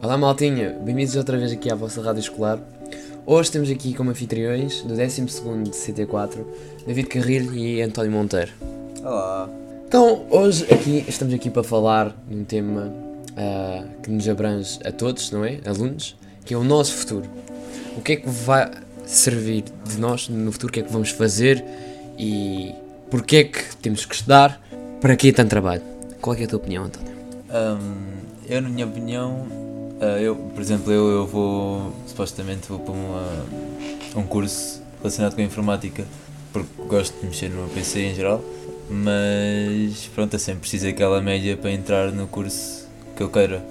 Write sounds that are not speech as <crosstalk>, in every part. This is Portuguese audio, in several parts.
Olá maltinha, bem-vindos outra vez aqui à vossa rádio escolar. Hoje temos aqui como anfitriões do 12º de CT4, David Carrilho e António Monteiro. Olá. Então, hoje aqui, estamos aqui para falar de um tema ah, que nos abrange a todos, não é? Alunos, que é o nosso futuro. O que é que vai servir de nós no futuro, o que é que vamos fazer e porquê é que temos que estudar, para que tanto trabalho? Qual é, que é a tua opinião, António? Hum, eu, na minha opinião, ah, eu, por exemplo, eu, eu vou, supostamente, vou para uma, um curso relacionado com a informática, porque gosto de mexer no PC em geral, mas pronto, eu sempre preciso daquela média para entrar no curso que eu queira.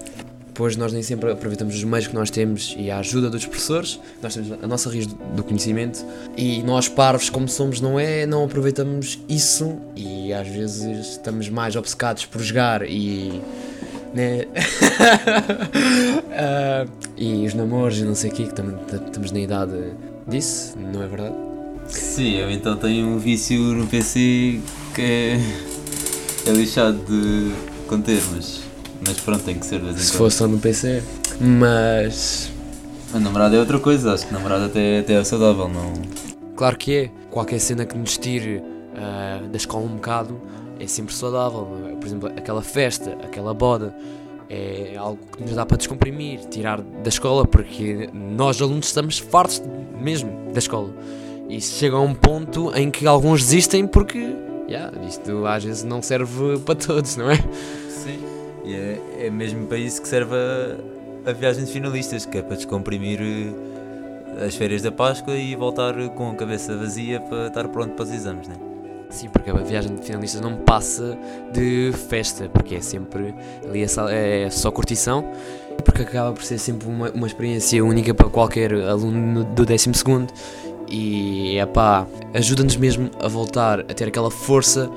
Pois nós nem sempre aproveitamos os meios que nós temos e a ajuda dos professores, nós temos a nossa raiz do conhecimento e nós parvos como somos, não é? Não aproveitamos isso e às vezes estamos mais obcecados por jogar e. Né? <laughs> Ah, e os namoros e não sei o quê, que tam- tam- estamos na idade disso, não é verdade? Sim, eu então tenho um vício no PC que é, é lixado de conter, mas, mas pronto, tem que ser de vez em Se fosse só no PC. Mas. A namorada é outra coisa, acho que namorada até, até é saudável, não. Claro que é. Qualquer cena que nos tire ah, da escola um bocado é sempre saudável. não é? Por exemplo, aquela festa, aquela boda, é algo que nos dá para descomprimir, tirar da escola, porque nós alunos estamos fartos mesmo da escola. E chega a um ponto em que alguns desistem porque yeah, isto às vezes não serve para todos, não é? Sim. E é, é mesmo para isso que serve a, a viagem de finalistas, que é para descomprimir eh, as férias da Páscoa e voltar com a cabeça vazia para estar pronto para os exames, né? Sim, porque a viagem de finalistas não passa de festa, porque é sempre ali é só, é curtição, porque acaba por ser sempre uma, uma experiência única para qualquer aluno do 12 e epá, ajuda-nos mesmo a voltar a ter aquela força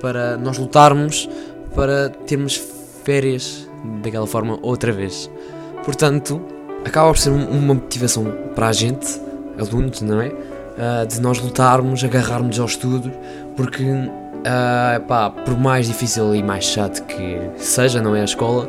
para nós lutarmos para termos férias daquela forma outra vez. Portanto, acaba por ser um- uma motivação para a gente, alunos, não é? Ah, de nós lutarmos, agarrarmos ao estudo, porque ah, pá, por mais difícil e mais chato que seja, não é a escola,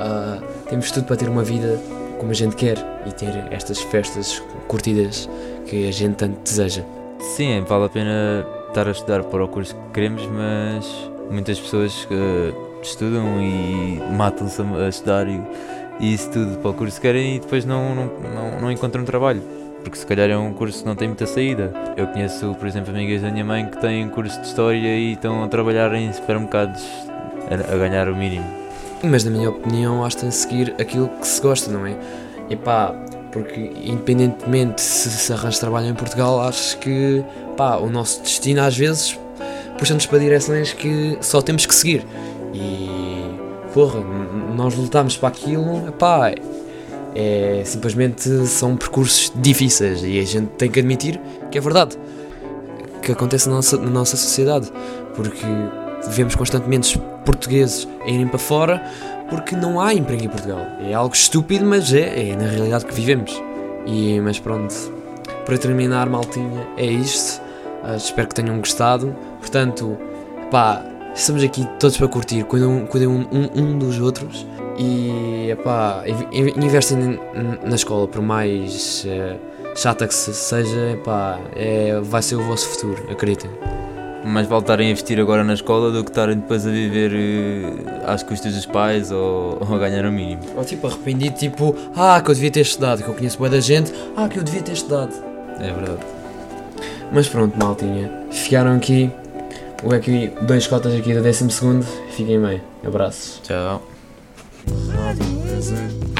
ah, temos tudo para ter uma vida como a gente quer e ter estas festas curtidas que a gente tanto deseja. Sim, vale a pena estar a estudar para o curso que queremos, mas muitas pessoas eh, estudam e matam-se a estudar e, e isso tudo para o curso que querem e depois não, não, não, não encontram trabalho. Porque se calhar é um curso que não tem muita saída. Eu conheço, por exemplo, amigas da minha mãe que têm curso de História e estão a trabalhar em supermercados a, ganhar o mínimo. Mas na minha opinião, acho que tem de seguir aquilo que se gosta, não é? E pá, porque independentemente se, se arranjas trabalho em Portugal, acho que pá, o nosso destino às vezes puxa-nos para direções que só temos que seguir. E porra, nós lutamos para aquilo, pá, é simplesmente são percursos difíceis e a gente tem que admitir que é verdade que acontece na nossa, na nossa sociedade, porque vemos constantemente portugueses a irem para fora porque não há emprego em Portugal. É algo estúpido, mas é, é na realidade que vivemos. E, mas pronto, para terminar, maltinha, é isto. Ah, espero que tenham gostado. Portanto, pá, estamos aqui todos para curtir, cuidem um, cuidem um, um, um dos outros e epá, inv- inv- investem na escola, por mais eh, chata que se- seja, epá, é, vai ser o vosso futuro, acreditem. Mais vale a investir agora na escola do que estarem depois a viver eh, às custas dos pais ou, <laughs> ou a ganhar o mínimo. Ou tipo arrependido, tipo, ah, que eu devia ter estudado, que eu conheço boa da gente, ah, que eu devia ter estudado. É verdade. Mas pronto, maltinha, ficaram aqui, o aqui, dois cotas aqui do 12 segundo, fiquem bem, abraços. Tchau. present.